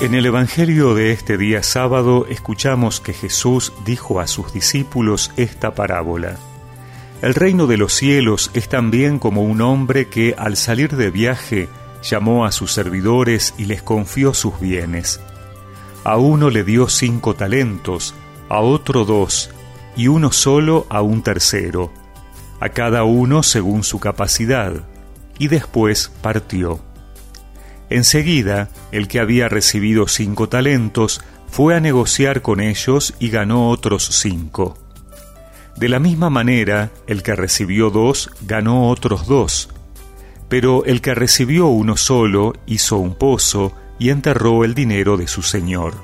En el Evangelio de este día sábado escuchamos que Jesús dijo a sus discípulos esta parábola. El reino de los cielos es también como un hombre que al salir de viaje llamó a sus servidores y les confió sus bienes. A uno le dio cinco talentos, a otro dos, y uno solo a un tercero, a cada uno según su capacidad, y después partió. Enseguida, el que había recibido cinco talentos fue a negociar con ellos y ganó otros cinco. De la misma manera, el que recibió dos ganó otros dos. Pero el que recibió uno solo hizo un pozo y enterró el dinero de su señor.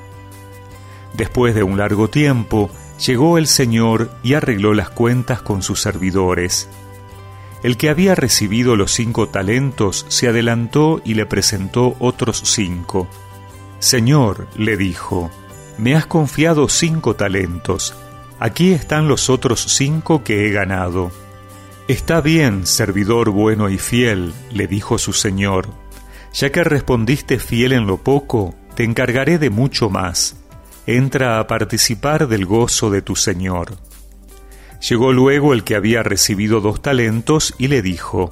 Después de un largo tiempo, llegó el señor y arregló las cuentas con sus servidores. El que había recibido los cinco talentos se adelantó y le presentó otros cinco. Señor, le dijo, me has confiado cinco talentos, aquí están los otros cinco que he ganado. Está bien, servidor bueno y fiel, le dijo su señor, ya que respondiste fiel en lo poco, te encargaré de mucho más. Entra a participar del gozo de tu señor. Llegó luego el que había recibido dos talentos y le dijo,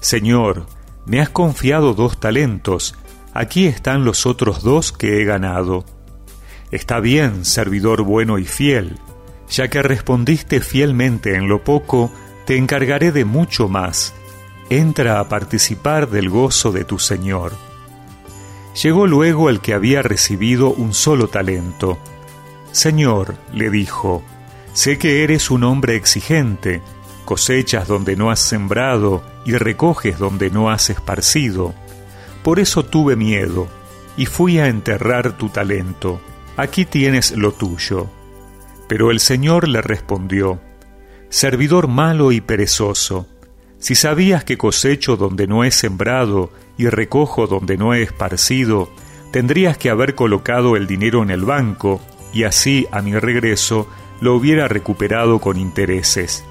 Señor, me has confiado dos talentos, aquí están los otros dos que he ganado. Está bien, servidor bueno y fiel, ya que respondiste fielmente en lo poco, te encargaré de mucho más. Entra a participar del gozo de tu Señor. Llegó luego el que había recibido un solo talento. Señor, le dijo, Sé que eres un hombre exigente, cosechas donde no has sembrado y recoges donde no has esparcido. Por eso tuve miedo y fui a enterrar tu talento. Aquí tienes lo tuyo. Pero el Señor le respondió, Servidor malo y perezoso, si sabías que cosecho donde no he sembrado y recojo donde no he esparcido, tendrías que haber colocado el dinero en el banco, y así a mi regreso lo hubiera recuperado con intereses.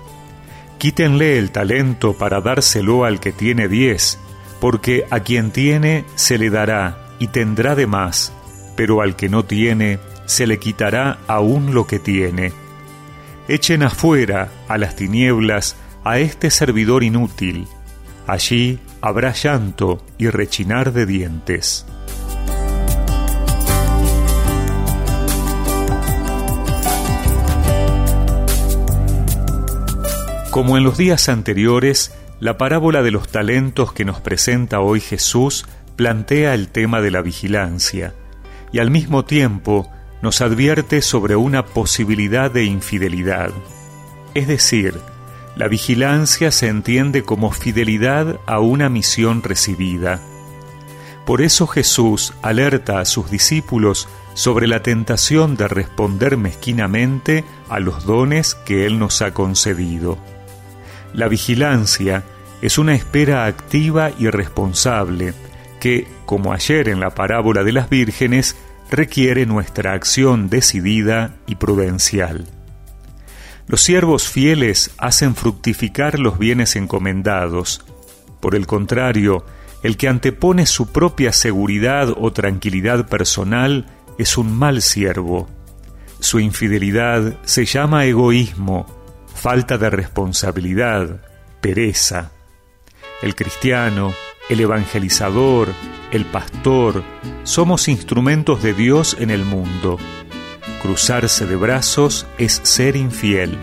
Quítenle el talento para dárselo al que tiene diez, porque a quien tiene se le dará y tendrá de más, pero al que no tiene se le quitará aún lo que tiene. Echen afuera a las tinieblas a este servidor inútil. Allí habrá llanto y rechinar de dientes. Como en los días anteriores, la parábola de los talentos que nos presenta hoy Jesús plantea el tema de la vigilancia y al mismo tiempo nos advierte sobre una posibilidad de infidelidad. Es decir, la vigilancia se entiende como fidelidad a una misión recibida. Por eso Jesús alerta a sus discípulos sobre la tentación de responder mezquinamente a los dones que Él nos ha concedido. La vigilancia es una espera activa y responsable que, como ayer en la parábola de las vírgenes, requiere nuestra acción decidida y prudencial. Los siervos fieles hacen fructificar los bienes encomendados. Por el contrario, el que antepone su propia seguridad o tranquilidad personal es un mal siervo. Su infidelidad se llama egoísmo, falta de responsabilidad, pereza. El cristiano, el evangelizador, el pastor, somos instrumentos de Dios en el mundo. Cruzarse de brazos es ser infiel.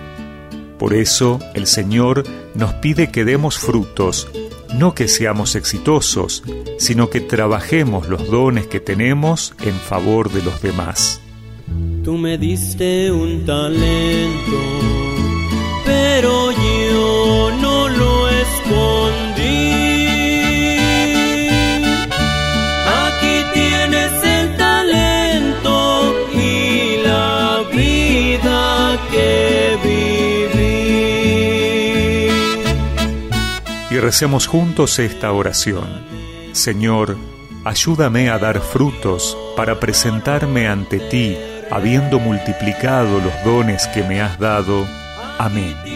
Por eso el Señor nos pide que demos frutos, no que seamos exitosos, sino que trabajemos los dones que tenemos en favor de los demás. Tú me diste un talento pero yo no lo escondí. Aquí tienes el talento y la vida que viví. Y recemos juntos esta oración. Señor, ayúdame a dar frutos para presentarme ante ti, habiendo multiplicado los dones que me has dado Amén.